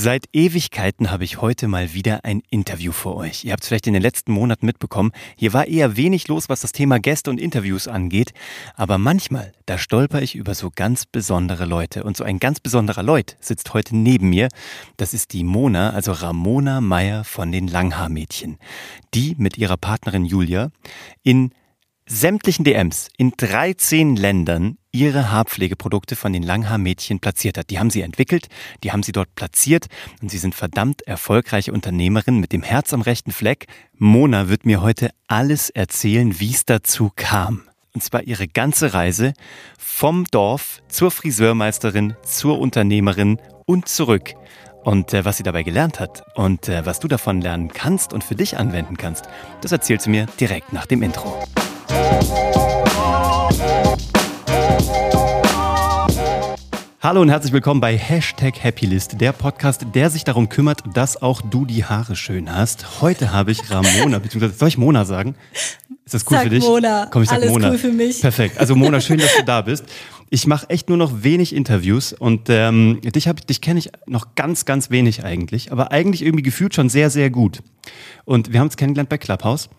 Seit Ewigkeiten habe ich heute mal wieder ein Interview für euch. Ihr habt es vielleicht in den letzten Monaten mitbekommen. Hier war eher wenig los, was das Thema Gäste und Interviews angeht. Aber manchmal, da stolper ich über so ganz besondere Leute. Und so ein ganz besonderer Leut sitzt heute neben mir. Das ist die Mona, also Ramona Meyer von den Langhaarmädchen. Die mit ihrer Partnerin Julia in sämtlichen DMs in 13 Ländern ihre Haarpflegeprodukte von den Langhaarmädchen platziert hat. Die haben sie entwickelt, die haben sie dort platziert und sie sind verdammt erfolgreiche Unternehmerin mit dem Herz am rechten Fleck. Mona wird mir heute alles erzählen, wie es dazu kam. Und zwar ihre ganze Reise vom Dorf zur Friseurmeisterin, zur Unternehmerin und zurück. Und äh, was sie dabei gelernt hat und äh, was du davon lernen kannst und für dich anwenden kannst, das erzählt sie mir direkt nach dem Intro. Hallo und herzlich willkommen bei Hashtag Happylist, der Podcast, der sich darum kümmert, dass auch du die Haare schön hast. Heute habe ich Ramona, beziehungsweise soll ich Mona sagen? Ist das cool sag für dich? Mona. Komm, ich sag Alles Mona. cool für mich. Perfekt. Also Mona, schön, dass du da bist. Ich mache echt nur noch wenig Interviews und ähm, dich, hab- dich kenne ich noch ganz, ganz wenig eigentlich, aber eigentlich irgendwie gefühlt schon sehr, sehr gut. Und wir haben uns kennengelernt bei Clubhouse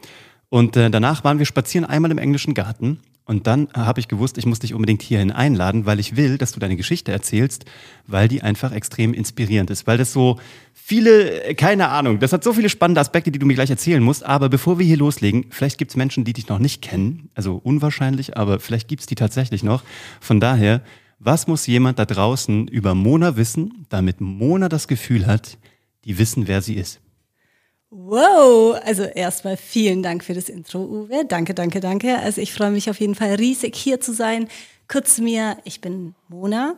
und äh, danach waren wir spazieren einmal im englischen Garten und dann habe ich gewusst, ich muss dich unbedingt hierhin einladen, weil ich will, dass du deine Geschichte erzählst, weil die einfach extrem inspirierend ist, weil das so viele, äh, keine Ahnung, das hat so viele spannende Aspekte, die du mir gleich erzählen musst, aber bevor wir hier loslegen, vielleicht gibt es Menschen, die dich noch nicht kennen, also unwahrscheinlich, aber vielleicht gibt es die tatsächlich noch. Von daher, was muss jemand da draußen über Mona wissen, damit Mona das Gefühl hat, die wissen, wer sie ist? Wow, also erstmal vielen Dank für das Intro, Uwe. Danke, danke, danke. Also ich freue mich auf jeden Fall riesig hier zu sein. Kurz mir, ich bin Mona,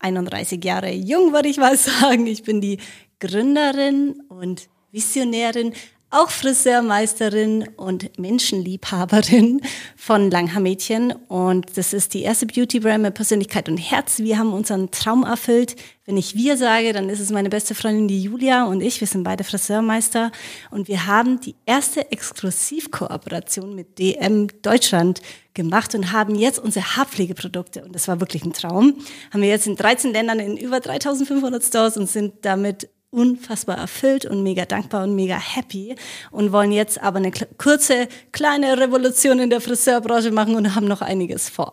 31 Jahre jung, würde ich mal sagen. Ich bin die Gründerin und Visionärin, auch Friseurmeisterin und Menschenliebhaberin von Langhaarmädchen. Und das ist die erste Beauty-Brand mit Persönlichkeit und Herz. Wir haben unseren Traum erfüllt. Wenn ich wir sage, dann ist es meine beste Freundin, die Julia und ich. Wir sind beide Friseurmeister. Und wir haben die erste Exklusivkooperation mit DM Deutschland gemacht und haben jetzt unsere Haarpflegeprodukte, und das war wirklich ein Traum, haben wir jetzt in 13 Ländern in über 3500 Stores und sind damit unfassbar erfüllt und mega dankbar und mega happy und wollen jetzt aber eine kurze, kleine Revolution in der Friseurbranche machen und haben noch einiges vor.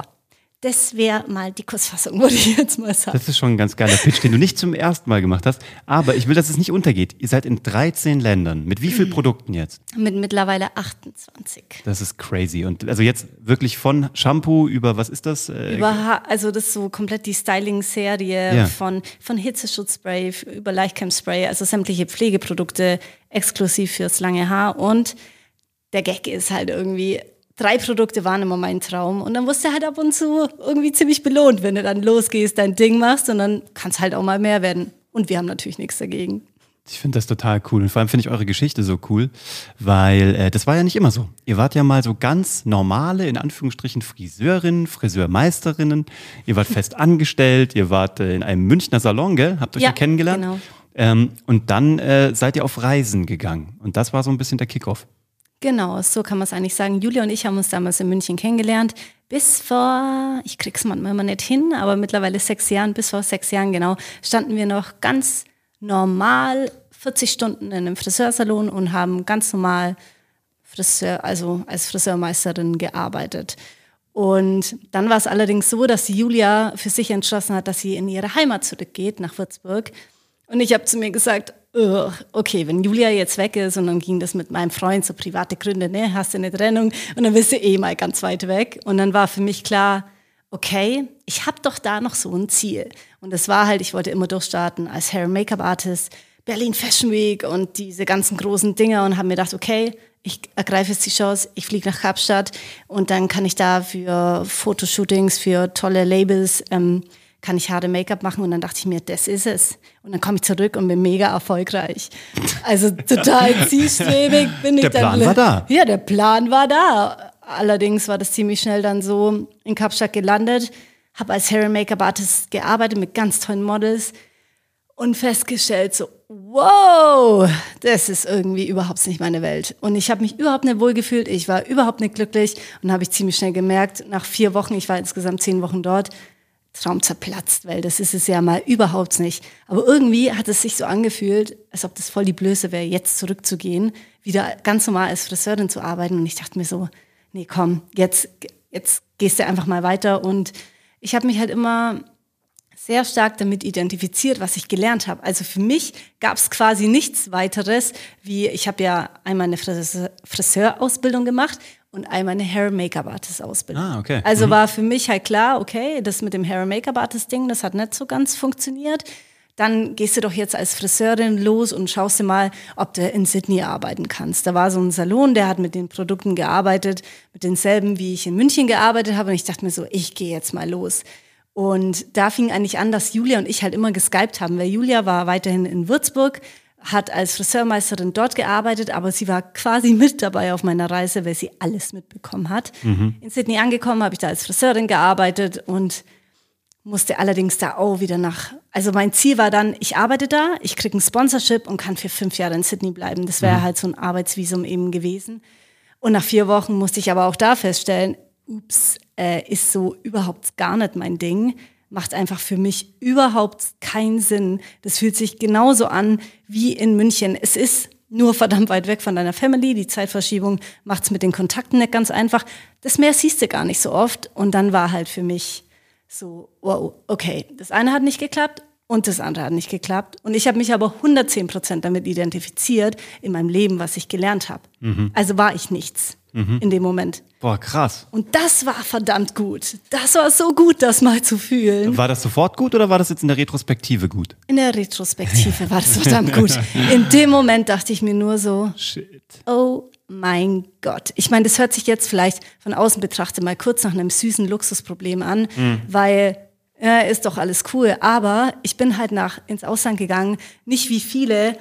Das wäre mal die Kurzfassung, würde ich jetzt mal sagen. Das ist schon ein ganz geiler Pitch, den du nicht zum ersten Mal gemacht hast. Aber ich will, dass es nicht untergeht. Ihr seid in 13 Ländern. Mit wie vielen Produkten jetzt? Mit mittlerweile 28. Das ist crazy. Und also jetzt wirklich von Shampoo über, was ist das? Äh, Über, also das ist so komplett die Styling-Serie Ja. von, von Hitzeschutzspray über Leichtcam-Spray, also sämtliche Pflegeprodukte exklusiv fürs lange Haar. Und der Gag ist halt irgendwie, drei Produkte waren immer mein Traum. Und dann wirst du halt ab und zu irgendwie ziemlich belohnt, wenn du dann losgehst, dein Ding machst und dann kann es halt auch mal mehr werden. Und wir haben natürlich nichts dagegen. Ich finde das total cool. Und vor allem finde ich eure Geschichte so cool, weil äh, das war ja nicht immer so. Ihr wart ja mal so ganz normale, in Anführungsstrichen, Friseurinnen, Friseurmeisterinnen. Ihr wart fest angestellt, ihr wart äh, in einem Münchner Salon, gell? Habt euch ja, Ja, kennengelernt. genau. Ähm, und dann äh, seid ihr auf Reisen gegangen. Und das war so ein bisschen der Kickoff. Genau, so kann man es eigentlich sagen. Julia und ich haben uns damals in München kennengelernt. Bis vor, ich krieg's manchmal immer nicht hin, aber mittlerweile sechs Jahren, bis vor sechs Jahren genau, standen wir noch ganz normal 40 Stunden in einem Friseursalon und haben ganz normal Friseur, also als Friseurmeisterin gearbeitet. Und dann war es allerdings so, dass Julia für sich entschlossen hat, dass sie in ihre Heimat zurückgeht, nach Würzburg. Und ich habe zu mir gesagt, "Ugh, okay, wenn Julia jetzt weg ist und dann ging das mit meinem Freund, so private Gründe, ne, hast du eine Trennung und dann bist du eh mal ganz weit weg. Und dann war für mich klar, okay, ich habe doch da noch so ein Ziel. Und das war halt, ich wollte immer durchstarten als Hair- und Make-up-Artist, Berlin Fashion Week und diese ganzen großen Dinger und habe mir gedacht, okay, ich ergreife jetzt die Chance, ich fliege nach Kapstadt und dann kann ich da für Fotoshootings, für tolle Labels, ähm, kann ich Haare Make-up machen und dann dachte ich mir, das ist es. Und dann komme ich zurück und bin mega erfolgreich. Also total zielstrebig bin ich Der dann. Plan war da. Ja, der Plan war da. Allerdings war das ziemlich schnell dann so in Kapstadt gelandet, habe als Hair- und Make-up-Artist gearbeitet mit ganz tollen Models und festgestellt, so, wow, das ist irgendwie überhaupt nicht meine Welt. Und ich habe mich überhaupt nicht wohlgefühlt, ich war überhaupt nicht glücklich und habe ich ziemlich schnell gemerkt, nach vier Wochen, ich war insgesamt zehn Wochen dort, Traum zerplatzt, weil das ist es ja mal überhaupt nicht. Aber irgendwie hat es sich so angefühlt, als ob das voll die Blöße wäre, jetzt zurückzugehen, wieder ganz normal als Friseurin zu arbeiten. Und ich dachte mir so, nee, komm, jetzt, jetzt gehst du einfach mal weiter. Und ich habe mich halt immer sehr stark damit identifiziert, was ich gelernt habe. Also für mich gab es quasi nichts weiteres, wie ich habe ja einmal eine Friseurausbildung gemacht und einmal eine Hair Make-up Artist Ausbildung. Ah, okay. Also mhm. war für mich halt klar, okay, das mit dem Hair Make-up Artist Ding, das hat nicht so ganz funktioniert. Dann gehst du doch jetzt als Friseurin los und schaust dir mal, ob du in Sydney arbeiten kannst. Da war so ein Salon, der hat mit den Produkten gearbeitet, mit denselben, wie ich in München gearbeitet habe. Und ich dachte mir so, ich gehe jetzt mal los. Und da fing eigentlich an, dass Julia und ich halt immer geskypt haben, weil Julia war weiterhin in Würzburg, hat als Friseurmeisterin dort gearbeitet, aber sie war quasi mit dabei auf meiner Reise, weil sie alles mitbekommen hat. Mhm. In Sydney angekommen, habe ich da als Friseurin gearbeitet und musste allerdings da auch wieder nach. Also mein Ziel war dann, ich arbeite da, ich kriege ein Sponsorship und kann für fünf Jahre in Sydney bleiben. Das wäre mhm. halt so ein Arbeitsvisum eben gewesen. Und nach vier Wochen musste ich aber auch da feststellen, ups, äh, ist so überhaupt gar nicht mein Ding. Macht einfach für mich überhaupt keinen Sinn. Das fühlt sich genauso an wie in München. Es ist nur verdammt weit weg von deiner Family. Die Zeitverschiebung macht es mit den Kontakten nicht ganz einfach. Das Meer siehst du gar nicht so oft. Und dann war halt für mich so, wow, okay, das eine hat nicht geklappt und das andere hat nicht geklappt. Und ich habe mich aber 110 Prozent damit identifiziert in meinem Leben, was ich gelernt habe. Mhm. Also war ich nichts mhm. in dem Moment. Boah, krass. Und das war verdammt gut. Das war so gut, das mal zu fühlen. War das sofort gut oder war das jetzt in der Retrospektive gut? In der Retrospektive war das verdammt gut. In dem Moment dachte ich mir nur so, Shit. oh mein Gott. Ich meine, das hört sich jetzt vielleicht von außen betrachtet mal kurz nach einem süßen Luxusproblem an, mhm. weil ja, ist doch alles cool. Aber ich bin halt nach ins Ausland gegangen, nicht wie viele,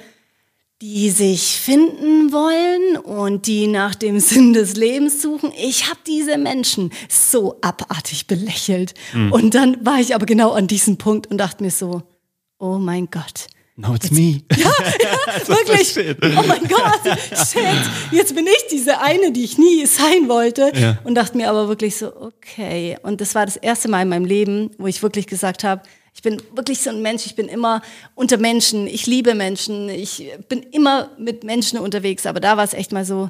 die sich finden wollen und die nach dem Sinn des Lebens suchen. Ich habe diese Menschen so abartig belächelt. Mhm. Und dann war ich aber genau an diesem Punkt und dachte mir so, oh mein Gott, No, it's me. Ja, ja wirklich. Oh mein Gott, shit. Jetzt bin ich diese eine, die ich nie sein wollte. Ja. Und dachte mir aber wirklich so, okay. Und das war das erste Mal in meinem Leben, wo ich wirklich gesagt habe, ich bin wirklich so ein Mensch, ich bin immer unter Menschen, ich liebe Menschen, ich bin immer mit Menschen unterwegs. Aber da war es echt mal so,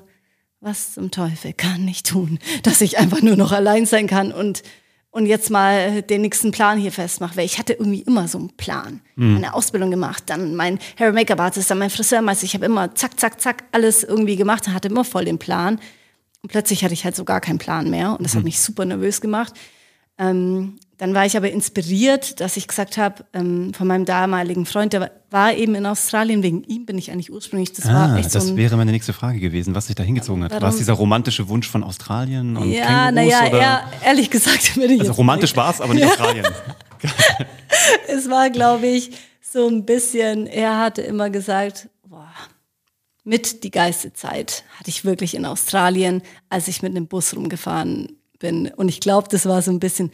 was zum Teufel kann ich tun, dass ich einfach nur noch allein sein kann und und jetzt mal den nächsten Plan hier festmache, weil ich hatte irgendwie immer so einen Plan. Mhm. Eine Ausbildung gemacht, dann mein Hair Make-up Artist, dann mein Friseurmeister. Ich habe immer zack, zack, zack alles irgendwie gemacht und hatte immer voll den Plan. Und plötzlich hatte ich halt so gar keinen Plan mehr und das mhm. hat mich super nervös gemacht. Ähm, dann war ich aber inspiriert, dass ich gesagt habe, ähm, von meinem damaligen Freund, der war eben in Australien, wegen ihm bin ich eigentlich ursprünglich. Das ah, war echt das so wäre meine nächste Frage gewesen, was sich da hingezogen hat. War es dieser romantische Wunsch von Australien und Ja, naja, ehrlich gesagt würde ich Also romantisch war es, aber nicht. Australien. es war, glaube ich, so ein bisschen, er hatte immer gesagt, boah, mit die geilste Zeit hatte ich wirklich in Australien, als ich mit einem Bus rumgefahren bin. Und ich glaube, das war so ein bisschen,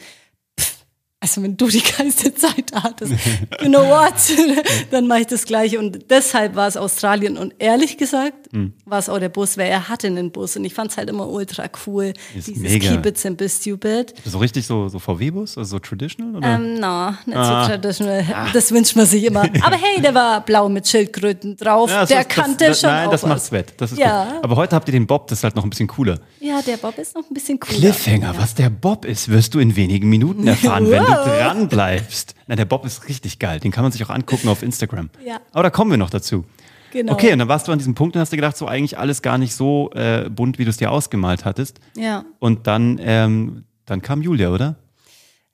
also wenn du die ganze Zeit hattest, you know what, dann mache ich das Gleiche. Und deshalb war es Australien. Und ehrlich gesagt mhm. war es auch der Bus, weil er hatte einen Bus. Und ich fand es halt immer ultra cool. Ist dieses mega. Keep it simple, stupid. So richtig so, so VW-Bus, also so traditional? Oder? Ähm, no, nicht ah. so traditional. Ah. Das wünscht man sich immer. Aber hey, der war blau mit Schildkröten drauf. Ja, der was, kannte das, schon Nein, das macht's wett. Das ist ja. gut. Aber heute habt ihr den Bob, das ist halt noch ein bisschen cooler. Ja, der Bob ist noch ein bisschen cooler. Cliffhanger, ja. was der Bob ist, wirst du in wenigen Minuten erfahren, wenn du dran bleibst. Na, der Bob ist richtig geil. Den kann man sich auch angucken auf Instagram. Ja. Aber da kommen wir noch dazu. Genau. Okay, und dann warst du an diesem Punkt und hast dir gedacht, so eigentlich alles gar nicht so äh, bunt, wie du es dir ausgemalt hattest. Ja. Und dann, ähm, dann kam Julia, oder?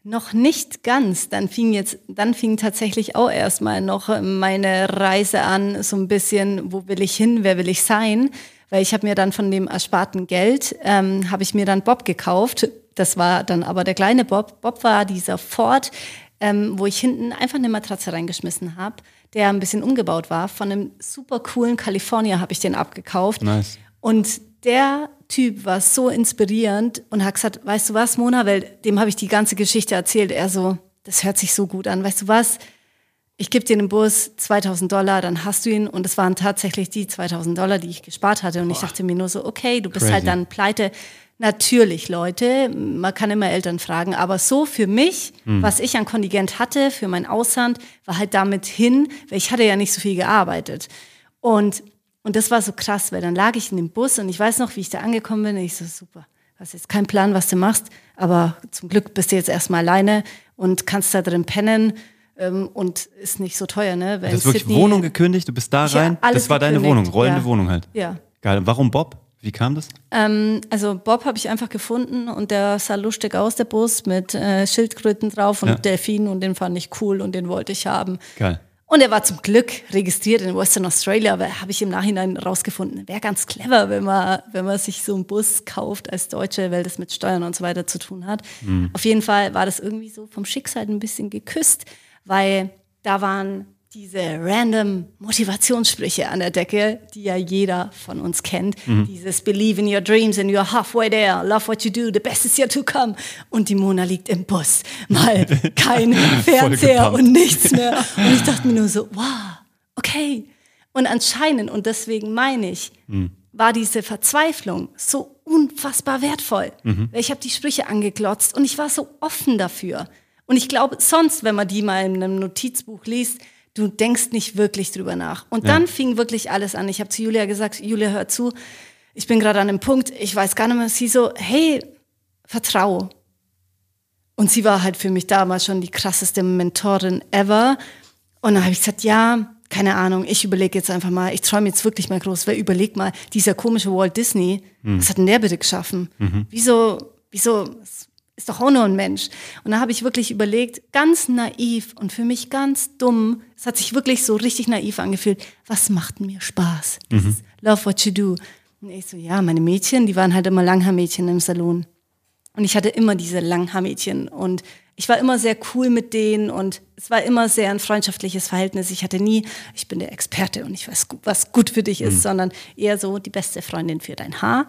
Noch nicht ganz. Dann fing jetzt, dann fing tatsächlich auch erstmal noch meine Reise an, so ein bisschen, wo will ich hin, wer will ich sein? Weil ich habe mir dann von dem ersparten Geld, ähm, habe ich mir dann Bob gekauft. Das war dann aber der kleine Bob. Bob war dieser Ford, ähm, wo ich hinten einfach eine Matratze reingeschmissen habe, der ein bisschen umgebaut war. Von einem super coolen California habe ich den abgekauft. Nice. Und der Typ war so inspirierend und hat gesagt, weißt du was, Mona, weil dem habe ich die ganze Geschichte erzählt. Er so, das hört sich so gut an. Weißt du was? Ich gebe dir den Bus 2000 Dollar, dann hast du ihn. Und es waren tatsächlich die 2000 Dollar, die ich gespart hatte. Und Boah. ich dachte mir nur so, okay, du bist halt Crazy. halt dann pleite. natürlich Leute, man kann immer Eltern fragen, aber so für mich, Hm. was ich an Kontingent hatte für mein Ausland, war halt damit hin, weil ich hatte ja nicht so viel gearbeitet. Und, und das war so krass, weil dann lag ich in dem Bus und ich weiß noch, wie ich da angekommen bin und ich so, super, hast jetzt keinen Plan, was du machst, aber zum Glück bist du jetzt erstmal alleine und kannst da drin pennen und ist nicht so teuer, ne? Weil Du hast wirklich Sydney- Wohnung gekündigt, du bist da Ja, rein. alles das war deine Wohnung, rollende ja. Wohnung halt. Ja. Geil. Warum Bob? Wie kam das? Ähm, also Bob habe ich einfach gefunden und der sah lustig aus, der Bus, mit äh, Schildkröten drauf und Ja. Delfinen und den fand ich cool und den wollte ich haben. Geil. Und er war zum Glück registriert in Western Australia, aber habe ich im Nachhinein rausgefunden. Wäre ganz clever, wenn man, wenn man sich so einen Bus kauft als Deutsche, weil das mit Steuern und so weiter zu tun hat. Auf jeden Fall war das irgendwie so vom Schicksal ein bisschen geküsst, weil da waren diese random Motivationssprüche an der Decke, die ja jeder von uns kennt. Dieses Believe in your dreams and you're halfway there, love what you do, the best is yet to come. Und die Mona liegt im Bus, mal kein Fernseher und nichts mehr. Und ich dachte mir nur so, wow, okay. Und anscheinend, und deswegen meine ich, war diese Verzweiflung so unfassbar wertvoll. Weil ich habe die Sprüche angeglotzt und ich war so offen dafür. Und ich glaube, sonst, wenn man die mal in einem Notizbuch liest, du denkst nicht wirklich drüber nach. Und dann fing wirklich alles an. Ich habe zu Julia gesagt, Julia, hör zu, ich bin gerade an einem Punkt, ich weiß gar nicht mehr. Sie so, hey, vertrau. Und sie war halt für mich damals schon die krasseste Mentorin ever. Und dann habe ich gesagt, ja, keine Ahnung, ich überlege jetzt einfach mal, ich träume jetzt wirklich mal groß, weil überleg mal, dieser komische Walt Disney, was hat denn der bitte geschaffen? Wieso, wieso, ist doch auch nur ein Mensch. Und da habe ich wirklich überlegt, ganz naiv und für mich ganz dumm, es hat sich wirklich so richtig naiv angefühlt, was macht mir Spaß? Dieses Love what you do. Und ich so, ja, meine Mädchen, die waren halt immer Langhaarmädchen im Salon. Und ich hatte immer diese Langhaarmädchen und ich war immer sehr cool mit denen und es war immer sehr ein freundschaftliches Verhältnis. Ich hatte nie, ich bin der Experte und ich weiß, was gut für dich ist, sondern eher so die beste Freundin für dein Haar.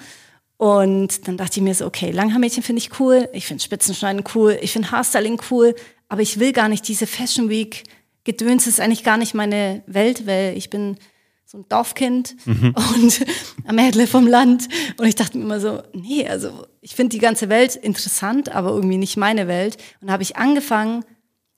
Und dann dachte ich mir so, okay, Langhaarmädchen finde ich cool, ich finde Spitzenschneiden cool, ich finde Haarstyling cool, aber ich will gar nicht diese Fashion Week Gedöns ist eigentlich gar nicht meine Welt, weil ich bin so ein Dorfkind und am Mädle vom Land. Und ich dachte mir immer so, nee, also ich finde die ganze Welt interessant, aber irgendwie nicht meine Welt. Und da habe ich angefangen,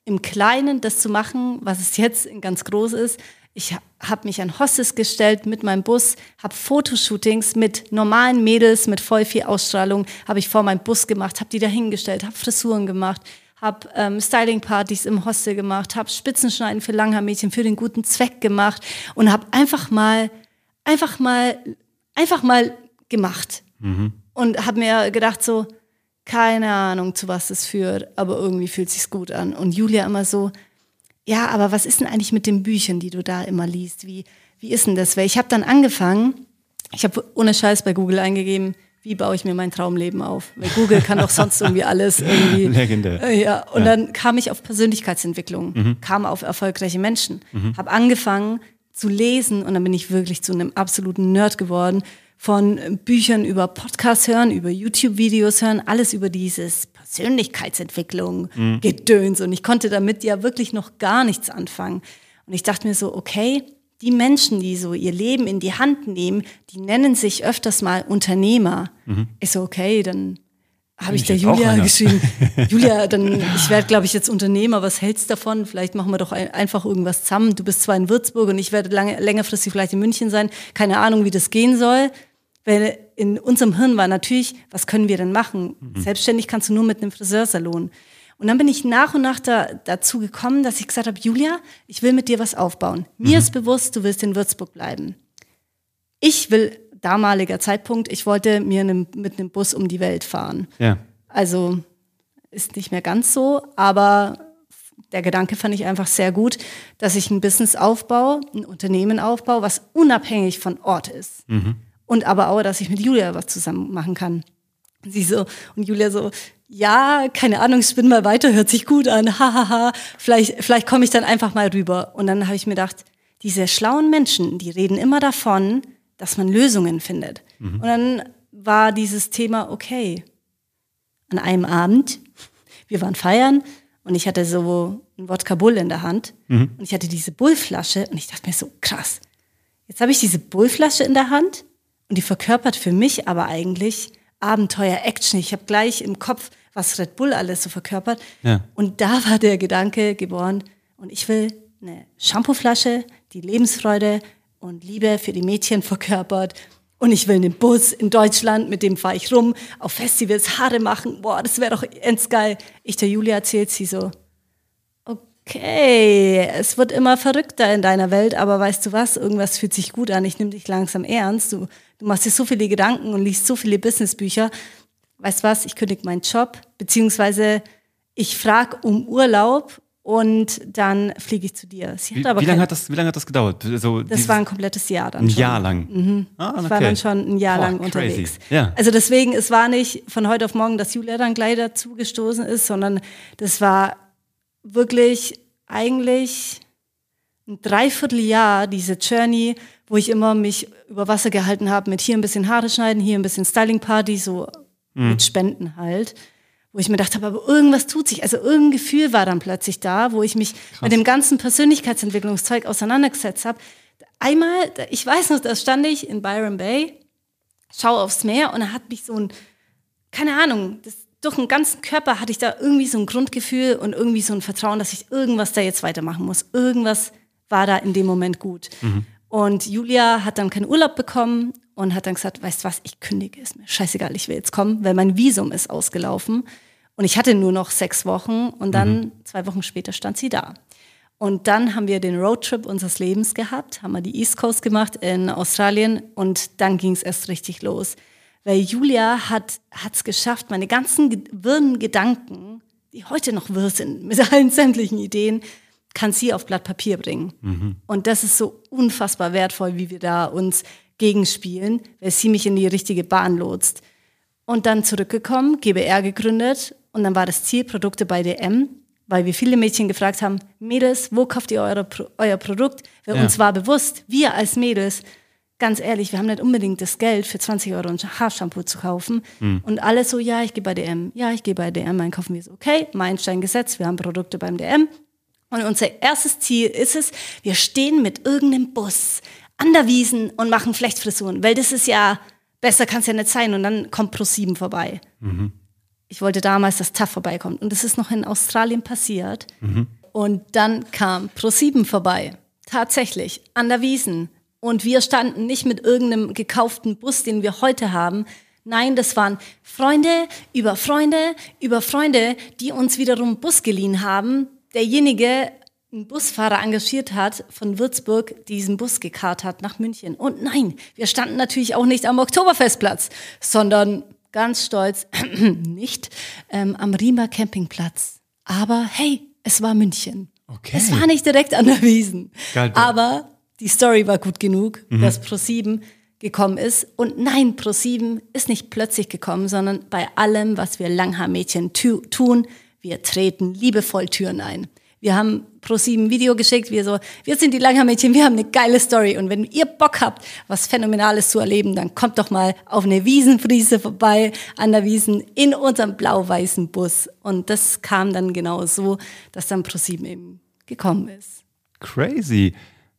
im Kleinen das zu machen, was es jetzt in ganz groß ist. Ich habe mich an Hostes gestellt mit meinem Bus, habe Fotoshootings mit normalen Mädels mit voll viel Ausstrahlung, habe ich vor meinem Bus gemacht, habe die da hingestellt, habe Frisuren gemacht, habe ähm, Styling-Partys im Hostel gemacht, habe Spitzenschneiden für Langhaarmädchen für den guten Zweck gemacht und habe einfach mal, einfach mal, einfach mal gemacht. Und habe mir gedacht so, keine Ahnung, zu was das führt, aber irgendwie fühlt sich's gut an. Und Julia immer so, ja, aber was ist denn eigentlich mit den Büchern, die du da immer liest? Wie, wie ist denn das? Weil ich habe dann angefangen, ich habe ohne Scheiß bei Google eingegeben, wie baue ich mir mein Traumleben auf? Weil Google kann doch sonst irgendwie alles irgendwie. Legendär. Äh, ja, und dann kam ich auf Persönlichkeitsentwicklung, kam auf erfolgreiche Menschen, habe angefangen zu lesen und dann bin ich wirklich zu einem absoluten Nerd geworden von Büchern über Podcasts hören, über YouTube-Videos hören, alles über dieses Persönlichkeitsentwicklung, Gedöns und ich konnte damit ja wirklich noch gar nichts anfangen. Und ich dachte mir so, okay, die Menschen, die so ihr Leben in die Hand nehmen, die nennen sich öfters mal Unternehmer. Ich so, okay, dann habe ich der Julia geschrieben, Julia, dann, ich werde, glaube ich, jetzt Unternehmer, was hältst du davon? Vielleicht machen wir doch ein, einfach irgendwas zusammen. Du bist zwar in Würzburg und ich werde lange, längerfristig vielleicht in München sein. Keine Ahnung, wie das gehen soll. Weil in unserem Hirn war natürlich, was können wir denn machen? Selbstständig kannst du nur mit einem Friseursalon. Und dann bin ich nach und nach da, dazu gekommen, dass ich gesagt habe, Julia, ich will mit dir was aufbauen. Mir ist bewusst, du willst in Würzburg bleiben. Ich will, damaliger Zeitpunkt, ich wollte mir einem, mit einem Bus um die Welt fahren. Ja. Also ist nicht mehr ganz so, aber der Gedanke fand ich einfach sehr gut, dass ich ein Business aufbaue, ein Unternehmen aufbaue, was unabhängig von Ort ist. Und aber auch, dass ich mit Julia was zusammen machen kann. Und sie so, und Julia so, ja, keine Ahnung, ich spinne mal weiter, hört sich gut an, hahaha, vielleicht, vielleicht komme ich dann einfach mal rüber. Und dann habe ich mir gedacht, diese schlauen Menschen, die reden immer davon, dass man Lösungen findet. Und dann war dieses Thema, okay, an einem Abend, wir waren feiern und ich hatte so ein Wodka Bull in der Hand und ich hatte diese Bullflasche und ich dachte mir so, krass, jetzt habe ich diese Bullflasche in der Hand und die verkörpert für mich aber eigentlich Abenteuer, Action. Ich habe gleich im Kopf, was Red Bull alles so verkörpert. Ja. Und da war der Gedanke geboren, und ich will eine Shampooflasche, die Lebensfreude und Liebe für die Mädchen verkörpert. Und ich will einen Bus in Deutschland, mit dem fahre ich rum, auf Festivals Haare machen. Boah, das wäre doch ends geil. Ich der Julia erzählt sie so, okay, es wird immer verrückter in deiner Welt, aber weißt du was, irgendwas fühlt sich gut an, ich nehme dich langsam ernst, du, du machst dir so viele Gedanken und liest so viele Businessbücher. Weißt was, ich kündige meinen Job, beziehungsweise ich frage um Urlaub und dann fliege ich zu dir. Wie, wie lange hat das, wie lange hat das gedauert? Also das war ein komplettes Jahr dann. Ein schon. Jahr lang. Mhm. Ah, okay. Ich war dann schon ein Jahr Boah, lang unterwegs. Ja. Also deswegen, es war nicht von heute auf morgen, dass Julia dann gleich dazu gestoßen ist, sondern das war wirklich eigentlich ein Dreivierteljahr diese Journey, wo ich immer mich über Wasser gehalten habe mit hier ein bisschen Haare schneiden, hier ein bisschen Styling Party, so mhm. mit Spenden halt. Wo ich mir gedacht habe, aber irgendwas tut sich. Also irgendein Gefühl war dann plötzlich da, wo ich mich Krass. mit dem ganzen Persönlichkeitsentwicklungszeug auseinandergesetzt habe. Einmal, ich weiß noch, da stand ich in Byron Bay, schaue aufs Meer und da hat mich so ein, keine Ahnung, das durch den ganzen Körper hatte ich da irgendwie so ein Grundgefühl und irgendwie so ein Vertrauen, dass ich irgendwas da jetzt weitermachen muss. Irgendwas war da in dem Moment gut. Mhm. Und Julia hat dann keinen Urlaub bekommen und hat dann gesagt, weißt du was, ich kündige, ist mir scheißegal, ich will jetzt kommen, weil mein Visum ist ausgelaufen. Und ich hatte nur noch sechs Wochen und dann mhm. zwei Wochen später stand sie da. Und dann haben wir den Roadtrip unseres Lebens gehabt, haben wir die East Coast gemacht in Australien und dann ging es erst richtig los weil Julia hat es geschafft, meine ganzen wirren Gedanken, die heute noch wirr sind, mit allen sämtlichen Ideen, kann sie auf Blatt Papier bringen. Mhm. Und das ist so unfassbar wertvoll, wie wir da uns gegenspielen, weil sie mich in die richtige Bahn lotst. Und dann zurückgekommen, GBR gegründet und dann war das Ziel Produkte bei DM, weil wir viele Mädchen gefragt haben, Mädels, wo kauft ihr eure, euer Produkt? Weil ja. uns war bewusst, wir als Mädels, ganz ehrlich, wir haben nicht unbedingt das Geld für 20 Euro ein Haarshampoo zu kaufen. Mhm. Und alle so, ja, ich gehe bei DM, ja, ich gehe bei DM einkaufen. Wir so, okay, Meilenstein gesetzt, wir haben Produkte beim DM. Und unser erstes Ziel ist es, wir stehen mit irgendeinem Bus an der Wiesen und machen Flechtfrisuren, weil das ist ja, besser kann es ja nicht sein. Und dann kommt Pro7 vorbei. Mhm. Ich wollte damals, dass TAF vorbeikommt. Und das ist noch in Australien passiert. Mhm. Und dann kam Pro7 vorbei. Tatsächlich, an der Wiesen und wir standen nicht mit irgendeinem gekauften Bus, den wir heute haben. Nein, das waren Freunde über Freunde über Freunde, die uns wiederum Bus geliehen haben. Derjenige einen Busfahrer engagiert hat von Würzburg, diesen Bus gekarrt hat nach München. Und nein, wir standen natürlich auch nicht am Oktoberfestplatz, sondern ganz stolz nicht ähm, am Riemer Campingplatz. Aber hey, es war München. Okay. Es war nicht direkt an der Wiesen. Geil, aber die Story war gut genug, mhm. dass Pro7 gekommen ist. Und nein, Pro7 ist nicht plötzlich gekommen, sondern bei allem, was wir Langhaarmädchen tu tun, wir treten liebevoll Türen ein. Wir haben Pro7 Video geschickt, wir so, wir sind die Langhaarmädchen, wir haben eine geile Story. Und wenn ihr Bock habt, was Phänomenales zu erleben, dann kommt doch mal auf eine Wiesenfriese vorbei, an der Wiesen, in unserem blau-weißen Bus. Und das kam dann genau so, dass dann Pro7 eben gekommen ist. Crazy.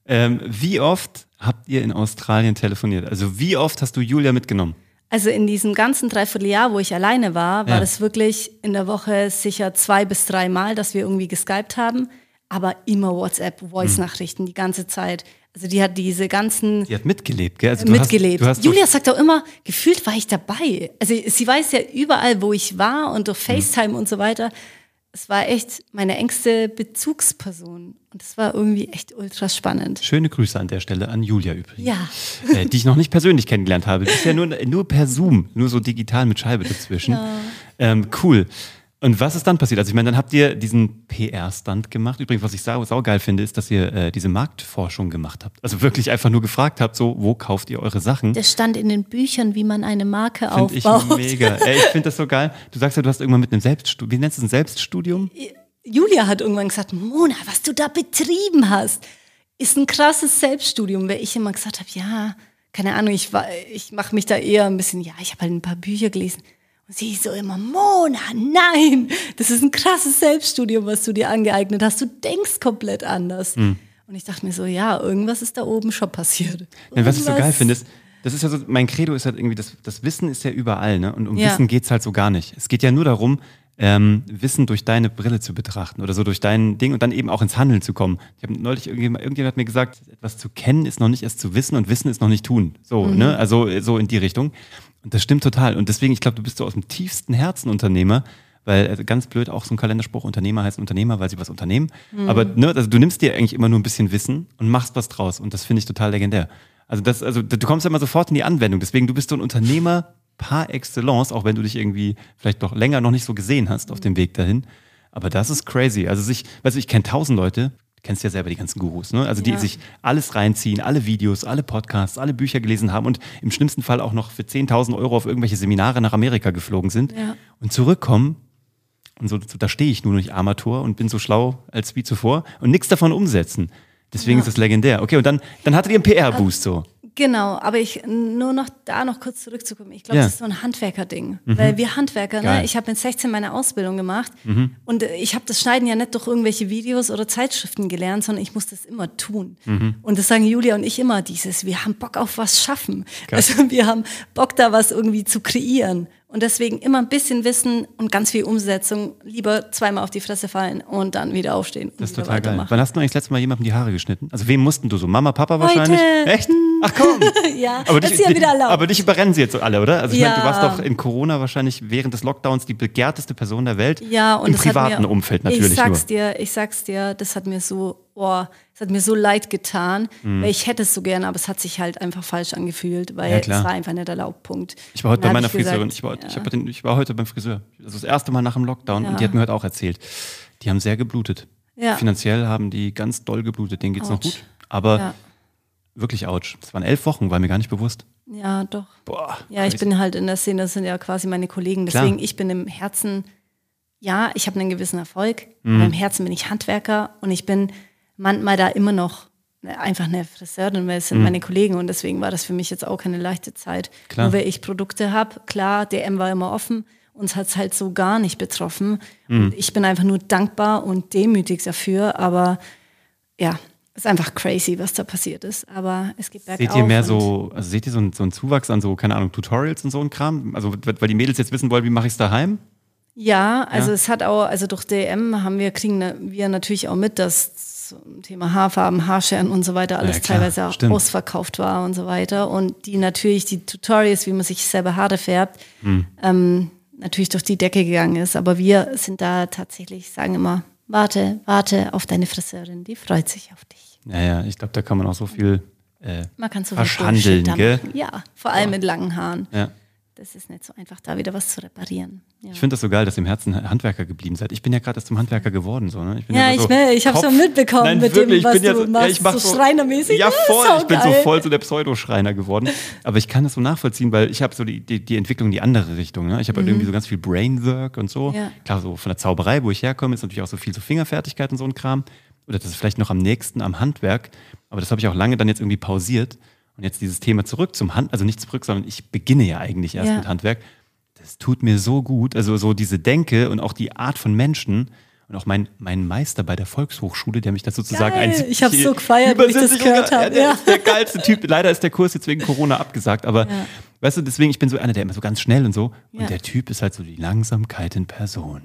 Ähm, wie oft habt ihr in Australien telefoniert? Also wie oft hast du Julia mitgenommen? Also in diesem ganzen Dreivierteljahr, wo ich alleine war, war ja. das wirklich in der Woche sicher zwei bis drei Mal, dass wir irgendwie geskypt haben. Aber immer WhatsApp, Voice-Nachrichten, die ganze Zeit. Also die hat diese ganzen. Die hat mitgelebt, gell? Also mitgelebt. Hast, hast Julia sagt auch immer, gefühlt war ich dabei. Also sie weiß ja überall, wo ich war und durch mhm. FaceTime mhm. und so weiter es war echt meine engste Bezugsperson. Und es war irgendwie echt ultra spannend. Schöne Grüße an der Stelle an Julia übrigens. Ja. Äh, die ich noch nicht persönlich kennengelernt habe. Bisher nur, nur per Zoom, nur so digital mit Scheibe dazwischen. Ja. Ähm, cool. Und was ist dann passiert? Also ich meine, dann habt ihr diesen PR-Stand gemacht. Übrigens, was ich sau, sau geil finde, ist, dass ihr äh, diese Marktforschung gemacht habt. Also wirklich einfach nur gefragt habt, so, wo kauft ihr eure Sachen? Das stand in den Büchern, wie man eine Marke find aufbaut. Ich mega. Ey, ich finde das so geil. Du sagst ja, du hast irgendwann mit einem Selbststudium, wie nennst du es, ein Selbststudium? Julia hat irgendwann gesagt, Mona, was du da betrieben hast, ist ein krasses Selbststudium, weil ich immer gesagt habe, ja, keine Ahnung, ich, ich mache mich da eher ein bisschen, ja, ich habe halt ein paar Bücher gelesen. Und sie so immer, Mona, nein, das ist ein krasses Selbststudium, was du dir angeeignet hast. Du denkst komplett anders. Mhm. Und ich dachte mir so, ja, irgendwas ist da oben schon passiert. Ja, was ich so geil finde, ist, Das ist ja so, mein Credo ist halt irgendwie, das, das Wissen ist ja überall, ne? Und um Ja. Wissen geht's halt so gar nicht. Es geht ja nur darum, ähm, Wissen durch deine Brille zu betrachten oder so durch dein Ding und dann eben auch ins Handeln zu kommen. Ich habe neulich irgendjemand, irgendjemand hat mir gesagt, etwas zu kennen ist noch nicht erst zu wissen und Wissen ist noch nicht tun. So, Mhm. ne? Also so in die Richtung. Und das stimmt total. Und deswegen, ich glaube, du bist so aus dem tiefsten Herzen Unternehmer, weil äh, ganz blöd auch so ein Kalenderspruch, Unternehmer heißt Unternehmer, weil sie was unternehmen. Mhm. Aber ne, also du nimmst dir eigentlich immer nur ein bisschen Wissen und machst was draus. Und das finde ich total legendär. Also das, also du kommst ja immer sofort in die Anwendung. Deswegen, du bist so ein Unternehmer par excellence, auch wenn du dich irgendwie vielleicht noch länger noch nicht so gesehen hast auf dem Weg dahin. Aber das ist crazy. Also sich, weißt du, ich kenne tausend Leute, kennst ja selber die ganzen Gurus, ne? Also die Ja. sich alles reinziehen, alle Videos, alle Podcasts, alle Bücher gelesen haben und im schlimmsten Fall auch noch für 10.000 Euro auf irgendwelche Seminare nach Amerika geflogen sind Ja. und zurückkommen und so, so da stehe ich nur nicht Armatur und bin so schlau als wie zuvor und nichts davon umsetzen. Deswegen ist es legendär. Okay, und dann, dann hattet ihr einen PR-Boost so. Genau, aber ich nur noch da noch kurz zurückzukommen. Ich glaube, Ja. das ist so ein Handwerkerding. Weil wir Handwerker, Geil. ne, ich habe mit 16 meine Ausbildung gemacht und äh, ich habe das Schneiden ja nicht durch irgendwelche Videos oder Zeitschriften gelernt, sondern ich muss das immer tun. Und das sagen Julia und ich immer, dieses, wir haben Bock auf was schaffen. Also wir haben Bock da was irgendwie zu kreieren. Und deswegen immer ein bisschen Wissen und ganz viel Umsetzung. Lieber zweimal auf die Fresse fallen und dann wieder aufstehen Das ist total geil. Wann hast du eigentlich das letzte Mal jemandem die Haare geschnitten? Also wem mussten du so? Mama, Papa wahrscheinlich? Heute. Echt? Ach komm. Ja, aber dich, ist ja wieder erlaubt. aber dich überrennen sie jetzt so alle, oder? Also ich meine, du Ja. warst doch in Corona wahrscheinlich während des Lockdowns die begehrteste Person der Welt. Ja, und Im privaten mir, Umfeld natürlich ich sag's nur. dir, ich sag's dir, das hat mir so, oh, es hat mir so leid getan, weil ich hätte es so gerne, aber es hat sich halt einfach falsch angefühlt, weil Mhm. Ja, klar. es war einfach nicht erlaubt. Punkt. Ich war heute bei meiner ich Friseurin. gesagt, ich, war, ja. ich, den, ich war heute beim Friseur. Also das erste Mal nach dem Lockdown Ja. und die hat mir heute auch erzählt. Die haben sehr geblutet. Finanziell haben die ganz doll geblutet. Denen geht's noch Autsch. gut. Aber wirklich ouch. Das waren elf Wochen, war mir gar nicht bewusst. Ja, doch. Boah. Ja, ich bin halt in der Szene, das sind ja quasi meine Kollegen. Klar. Deswegen, ich bin im Herzen, ja, ich habe einen gewissen Erfolg, Mhm. aber im Herzen bin ich Handwerker und ich bin manchmal da immer noch ne, einfach eine Friseurin, weil es sind meine Kollegen und deswegen war das für mich jetzt auch keine leichte Zeit. Mhm. Klar. Nur weil ich Produkte habe, klar, DM war immer offen, uns hat es halt so gar nicht betroffen. Mhm. Und ich bin einfach nur dankbar und demütig dafür, aber ja, ist einfach crazy, was da passiert ist. Aber es geht bergauf. Seht ihr mehr so, also seht ihr so einen, so einen Zuwachs an so, keine Ahnung, Tutorials und so ein Kram? Also, weil die Mädels jetzt wissen wollen, wie mache ich es daheim? Ja, also Ja. es hat auch, also durch DM haben wir, kriegen wir natürlich auch mit, dass zum Thema Haarfarben, Haarscheren und so weiter alles Ja, teilweise auch stimmt. ausverkauft war und so weiter. Und die natürlich, die Tutorials, wie man sich selber Haare färbt, Hm. ähm, natürlich durch die Decke gegangen ist. Aber wir sind da tatsächlich, sagen immer, warte, warte auf deine Friseurin, die freut sich auf dich. Naja, ich glaube, da kann man auch so viel äh, Man kann so viel da gell? Ja, vor allem mit langen Haaren. Ja. Das ist nicht so einfach, da wieder was zu reparieren. Ja. Ich finde das so geil, dass ihr im Herzen Handwerker geblieben seid. Ich bin ja gerade erst zum Handwerker geworden. So, ne? ich bin Ja, immer so ich will- ich Kopf- schon mitbekommen Nein, mit wirklich, dem, was ich bin ja du so, ja, machst, ich mach so schreinermäßig. Ja, Ja, voll. ich bin so voll so der Pseudo-Schreiner geworden. Aber ich kann das so nachvollziehen, weil ich habe so die, die, die Entwicklung in die andere Richtung. Ne? Ich habe halt irgendwie so ganz viel Brainwork und so. Mhm. Ja. Klar, so von der Zauberei, wo ich herkomme, ist natürlich auch so viel so Fingerfertigkeit und so ein Kram. Oder das ist vielleicht noch am nächsten am Handwerk. Aber das habe ich auch lange dann jetzt irgendwie pausiert. Und jetzt dieses Thema zurück zum Hand, also nicht zurück, sondern ich beginne ja eigentlich erst Ja. mit Handwerk. Das tut mir so gut. Also so diese Denke und auch die Art von Menschen. Und auch mein, mein Meister bei der Volkshochschule, der mich das sozusagen Geil. ein Ich hab's so gefeiert, wo ich das 70 gehört ja, hab, der ja. ist der geilste Typ. Leider ist der Kurs jetzt wegen Corona abgesagt, aber weißt du, deswegen, ich bin so einer, der immer so ganz schnell und so. Und Ja. der Typ ist halt so die Langsamkeit in Person.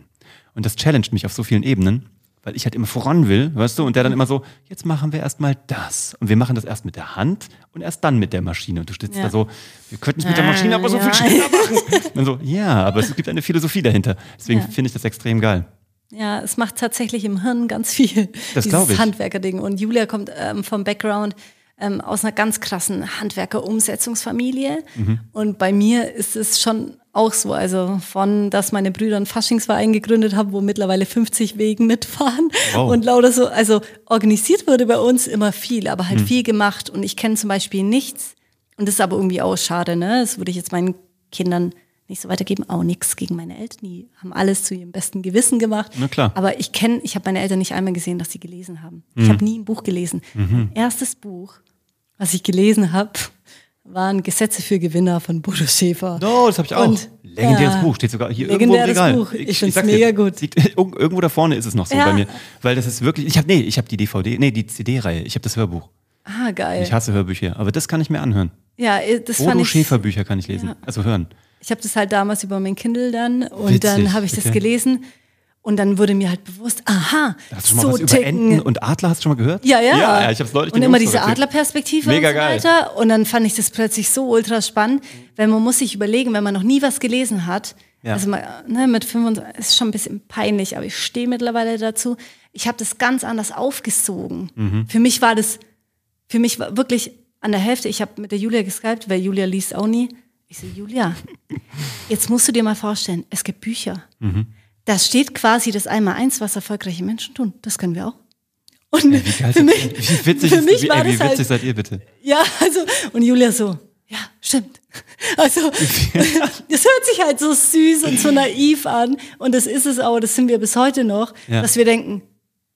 Und das challenged mich auf so vielen Ebenen, weil ich halt immer voran will, weißt du, und der dann immer so, jetzt machen wir erstmal das. Und wir machen das erst mit der Hand und erst dann mit der Maschine. Und du stehst Ja. da so, wir könnten es mit der Maschine aber so viel schneller machen. Und so, ja, aber es gibt eine Philosophie dahinter. Deswegen finde ich das extrem geil. Ja, es macht tatsächlich im Hirn ganz viel. Das glaub ich. Handwerkerding. Und Julia kommt ähm, vom Background ähm, aus einer ganz krassen Handwerker-Umsetzungsfamilie. Mhm. Und bei mir ist es schon auch so. Also von, dass meine Brüder einen Faschingsverein gegründet haben, wo mittlerweile 50 Wegen mitfahren. Wow. Und lauter so, also organisiert wurde bei uns immer viel, aber Mhm. halt viel gemacht. Und ich kenne zum Beispiel nichts. Und das ist aber irgendwie auch schade, ne? Das würde ich jetzt meinen Kindern nicht so weitergeben. Auch nichts gegen meine Eltern. Die haben alles zu ihrem besten Gewissen gemacht. Na klar. Aber ich kenne, ich habe meine Eltern nicht einmal gesehen, dass sie gelesen haben. Mhm. Ich habe nie ein Buch gelesen. Mein erstes Buch, was ich gelesen habe, waren Gesetze für Gewinner von Bodo Schäfer. Oh, das habe ich auch. Und, Legendäres ja, Buch, steht sogar hier irgendwo im Regal. Buch. Ich find's sag's dir, mega gut. Liegt, irg- irgendwo da vorne ist es noch so Ja. bei mir. Weil das ist wirklich, ich habe, nee, ich habe die DVD, nee, die CD-Reihe. Ich habe das Hörbuch. Ah, geil. Ich hasse Hörbücher, aber das kann ich mir anhören. Ja, äh, das fand Bodo ich. Schäfer Bücher kann ich lesen, also hören. Ich habe das halt damals über mein Kindle dann und Witzig, dann habe ich das okay. gelesen und dann wurde mir halt bewusst, aha, Hast du schon mal so was über ticken. Enten und Adler hast du schon mal gehört? Ja, ja. Ja, ja ich habe es neulich Und immer Jungs diese. Adlerperspektive Mega und so geil. weiter. Und dann fand ich das plötzlich so ultra spannend, weil man muss sich überlegen, wenn man noch nie was gelesen hat, Ja. also mal, ne, mit 25, ist schon ein bisschen peinlich, aber ich stehe mittlerweile dazu. Ich habe das ganz anders aufgesogen. Mhm. Für mich war das, für mich war wirklich an der Hälfte, ich habe mit der Julia geskypt, weil Julia liest auch nie. Ich so, Julia, jetzt musst du dir mal vorstellen, es gibt Bücher. Mhm. Da steht quasi das Einmal-Eins, was erfolgreiche Menschen tun. Das können wir auch. Und Wie, geil für mich, wie witzig, für ist, mich wie, war ey, wie das witzig halt, seid ihr bitte? ja, also, und Julia so, ja, stimmt. Also, das hört sich halt so süß und so naiv an. Und das ist es auch, das sind wir bis heute noch, Ja. dass wir denken,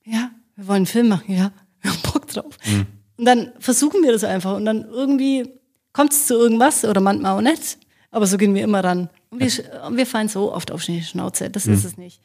ja, wir wollen einen Film machen, ja, wir haben Bock drauf. Mhm. Und dann versuchen wir das einfach und dann irgendwie kommt es zu irgendwas oder manchmal auch nicht. Aber so gehen wir immer ran. Und wir, und wir fallen so oft auf die Schnauze, das Mhm. ist es nicht.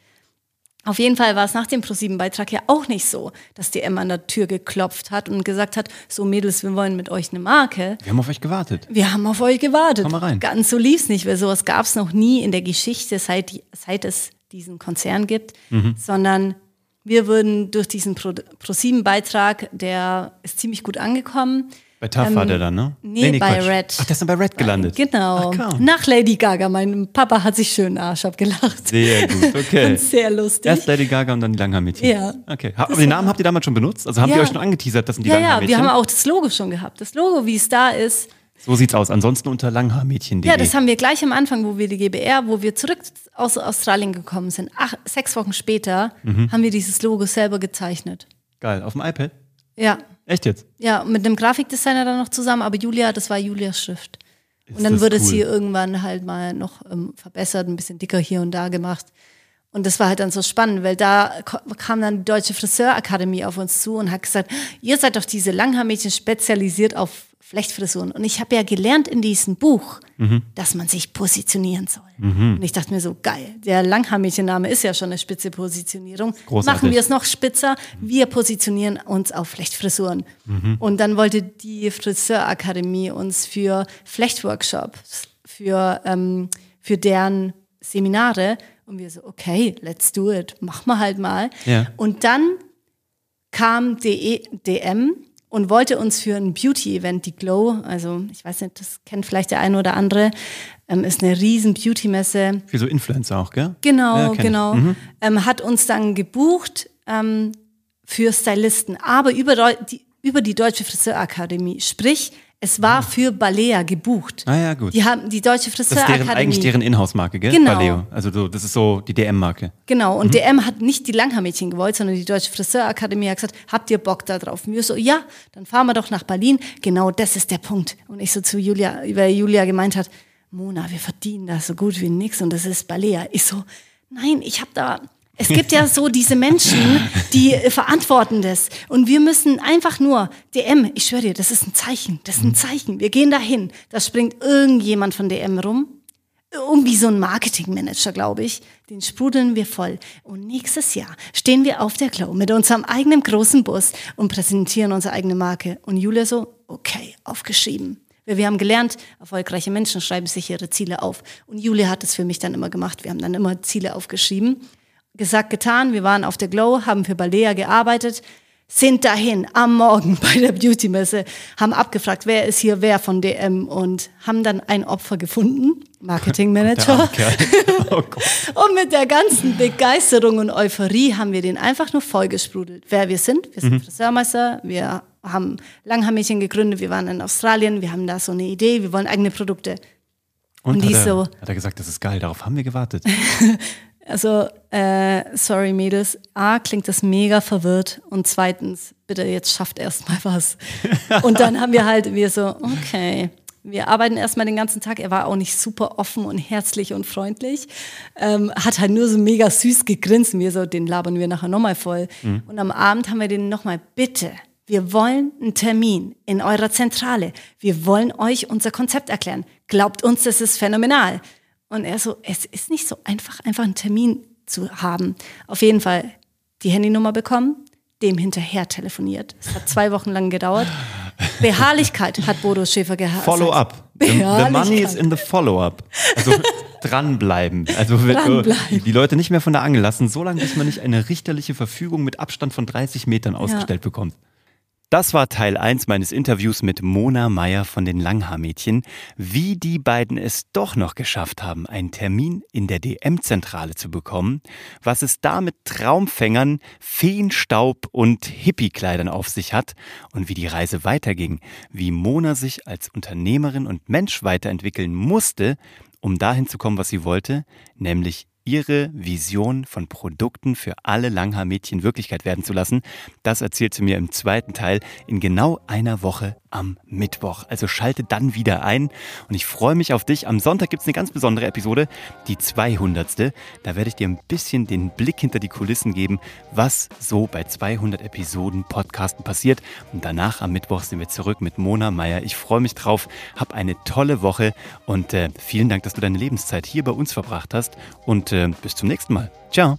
Auf jeden Fall war es nach dem ProSieben-Beitrag ja auch nicht so, dass die Emma an der Tür geklopft hat und gesagt hat, so Mädels, wir wollen mit euch eine Marke. Wir haben auf euch gewartet. Wir haben auf euch gewartet. Komm mal rein. Ganz so lief's nicht, weil sowas gab's noch nie in der Geschichte, seit, die- seit es diesen Konzern gibt, Mhm. sondern wir würden durch diesen Pro- ProSieben-Beitrag, der ist ziemlich gut angekommen. Bei TAF war der dann, ne? Ähm, nee, bei Quatsch. Red. Ach, der ist dann bei Red gelandet. Genau. Ach. Nach Lady Gaga. Mein Papa hat sich schön Arsch abgelacht. Sehr gut, okay. Und sehr lustig. Erst Lady Gaga und dann die Langhaarmädchen. Ja. Okay. Aber den Namen habt ihr damals schon benutzt? Also haben Ja. die euch schon angeteasert, das sind die ja, ja, Langhaarmädchen? wir haben auch das Logo schon gehabt. Das Logo, wie es da ist, so sieht's aus. Ansonsten unter langhaarmädchen.de. Ja, das haben wir gleich am Anfang, wo wir die GBR, wo wir zurück aus Australien gekommen sind, ach, sechs Wochen später, Mhm. haben wir dieses Logo selber gezeichnet. Geil. Auf dem iPad? Ja, Echt jetzt? ja, mit einem Grafikdesigner dann noch zusammen, aber Julia, das war Julias Schrift. Ist Und dann wurde es cool. hier irgendwann halt mal noch ähm, verbessert, ein bisschen dicker hier und da gemacht. Und das war halt dann so spannend, weil da kam dann die Deutsche Friseurakademie auf uns zu und hat gesagt, ihr seid doch diese Langhaarmädchen spezialisiert auf Flechtfrisuren. Und ich habe ja gelernt in diesem Buch, Mhm. dass man sich positionieren soll. Und ich dachte mir so, geil, der Langhaarmädchenname ist ja schon eine spitze Positionierung. Großartig. Machen wir es noch spitzer, wir positionieren uns auf Flechtfrisuren. Und dann wollte die Friseurakademie uns für Flechtworkshops, für, ähm, für deren Seminare und wir so, okay, let's do it, machen wir halt mal. Ja. Und dann kam DM und wollte uns für ein Beauty-Event, die Glow, also ich weiß nicht, das kennt vielleicht der eine oder andere, ähm, ist eine riesen Beauty-Messe. Für so Influencer auch, gell? Genau, Ja, genau. Ähm, hat uns dann gebucht ähm, für Stylisten, aber über die, über die Deutsche Friseurakademie. Sprich, es war für Balea gebucht. Ah ja, gut. Die haben die Deutsche Das ist deren, Friseurakademie. eigentlich deren Inhouse-Marke, gell? Genau. Baleo. Also so, das ist so die DM-Marke. Genau, und DM hat nicht die Langhaarmädchen gewollt, sondern die Deutsche Friseurakademie hat gesagt, habt ihr Bock da drauf? Wir so, ja, dann fahren wir doch nach Berlin. Genau, das ist der Punkt. Und ich so zu Julia, weil Julia gemeint hat, Mona, wir verdienen da so gut wie nix und das ist Balea. Ich so, nein, ich habe da... Es gibt ja so diese Menschen, die äh, verantworten das. Und wir müssen einfach nur, DM, ich schwöre dir, das ist ein Zeichen, das ist ein Zeichen. Wir gehen dahin, da springt irgendjemand von DM rum irgendwie so ein Marketingmanager, glaube ich. Den sprudeln wir voll. Und nächstes Jahr stehen wir auf der Klo mit unserem eigenen großen Bus und präsentieren unsere eigene Marke. Und Julia so, okay, aufgeschrieben. Wir haben gelernt, erfolgreiche Menschen schreiben sich ihre Ziele auf. Und Julia hat es für mich dann immer gemacht. Wir haben dann immer Ziele aufgeschrieben. Gesagt, getan. Wir waren auf der Glow, haben für Balea gearbeitet, sind dahin am Morgen bei der Beauty-Messe, haben abgefragt, wer ist hier wer von DM und haben dann ein Opfer gefunden, Marketingmanager. Oh. Und mit der ganzen Begeisterung und Euphorie haben wir den einfach nur vollgesprudelt. Wer wir sind, wir sind Mhm. Friseurmeister, wir haben Langhaarmädchen gegründet, wir waren in Australien, wir haben da so eine Idee, wir wollen eigene Produkte. Und, Und hat, die er, so- hat er gesagt, das ist geil, darauf haben wir gewartet. Also, äh, sorry Mädels, A, klingt das mega verwirrt und zweitens, bitte jetzt schafft erst mal was. Und dann haben wir halt, wir so, okay, wir arbeiten erstmal den ganzen Tag. Er war auch nicht super offen und herzlich und freundlich. Ähm, hat halt nur so mega süß gegrinst. Wir so, den labern wir nachher nochmal voll. Und am Abend haben wir den nochmal, bitte, wir wollen einen Termin in eurer Zentrale. Wir wollen euch unser Konzept erklären. Glaubt uns, das ist phänomenal. Und er so, es ist nicht so einfach, einfach einen Termin zu haben. Auf jeden Fall die Handynummer bekommen, dem hinterher telefoniert. Es hat zwei Wochen lang gedauert. Beharrlichkeit hat Bodo Schäfer gehabt. Follow-up. The, the money is in the follow-up. Also dranbleiben. Also dranbleiben. die Leute nicht mehr von der Angel lassen, solange bis man nicht eine richterliche Verfügung mit Abstand von 30 Metern ausgestellt ja. bekommt. Das war Teil 1 meines Interviews mit Mona Meyer von den Langhaarmädchen, wie die beiden es doch noch geschafft haben, einen Termin in der DM-Zentrale zu bekommen, was es da mit Traumfängern, Feenstaub und Hippie-Kleidern auf sich hat. Und wie die Reise weiterging, wie Mona sich als Unternehmerin und Mensch weiterentwickeln musste, um dahin zu kommen, was sie wollte, nämlich ihre Vision von Produkten für alle Langhaarmädchen Wirklichkeit werden zu lassen. Das erzählt sie mir im zweiten Teil in genau einer Woche am Mittwoch. Also schalte dann wieder ein und ich freue mich auf dich. Am Sonntag gibt es eine ganz besondere Episode, die 200. Da werde ich dir ein bisschen den Blick hinter die Kulissen geben, was so bei 200 Episoden Podcasten passiert. Und danach am Mittwoch sind wir zurück mit Mona Meyer. Ich freue mich drauf. Hab eine tolle Woche und äh, vielen Dank, dass du deine Lebenszeit hier bei uns verbracht hast und äh, bis zum nächsten Mal. Ciao.